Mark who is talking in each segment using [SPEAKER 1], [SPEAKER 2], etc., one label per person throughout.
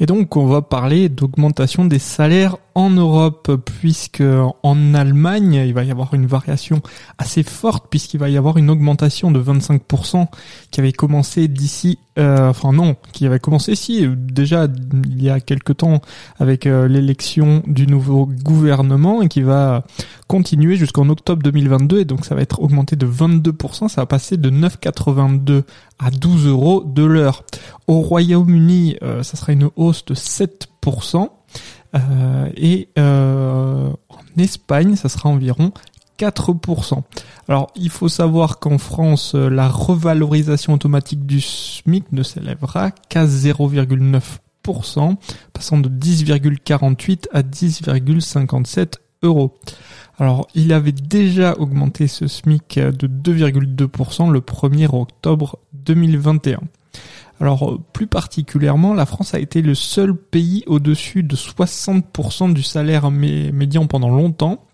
[SPEAKER 1] Et donc on va parler d'augmentation des salaires en Europe puisque en Allemagne il va y avoir une variation assez forte puisqu'il va y avoir une augmentation de 25% qui avait commencé d'ici euh, enfin non qui avait commencé si déjà il y a quelque temps avec euh, l'élection du nouveau gouvernement et qui va continuer jusqu'en octobre 2022 et donc ça va être augmenté de 22% ça va passer de 9,82 à 12 euros de l'heure au Royaume-Uni euh, ça sera une hausse de 7%. Euh, et euh, en Espagne, ça sera environ 4%. Alors, il faut savoir qu'en France, euh, la revalorisation automatique du SMIC ne s'élèvera qu'à 0,9%, passant de 10,48 à 10,57 Alors, il avait déjà augmenté ce SMIC de 2,2% le 1er octobre 2021. Alors plus particulièrement, la France a été le seul pays au-dessus de 60% du salaire médian pendant longtemps,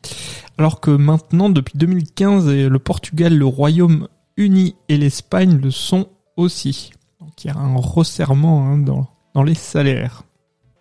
[SPEAKER 1] alors que maintenant, depuis 2015, le Portugal, le Royaume-Uni et l'Espagne le sont aussi. Donc il y a un resserrement hein, dans les salaires.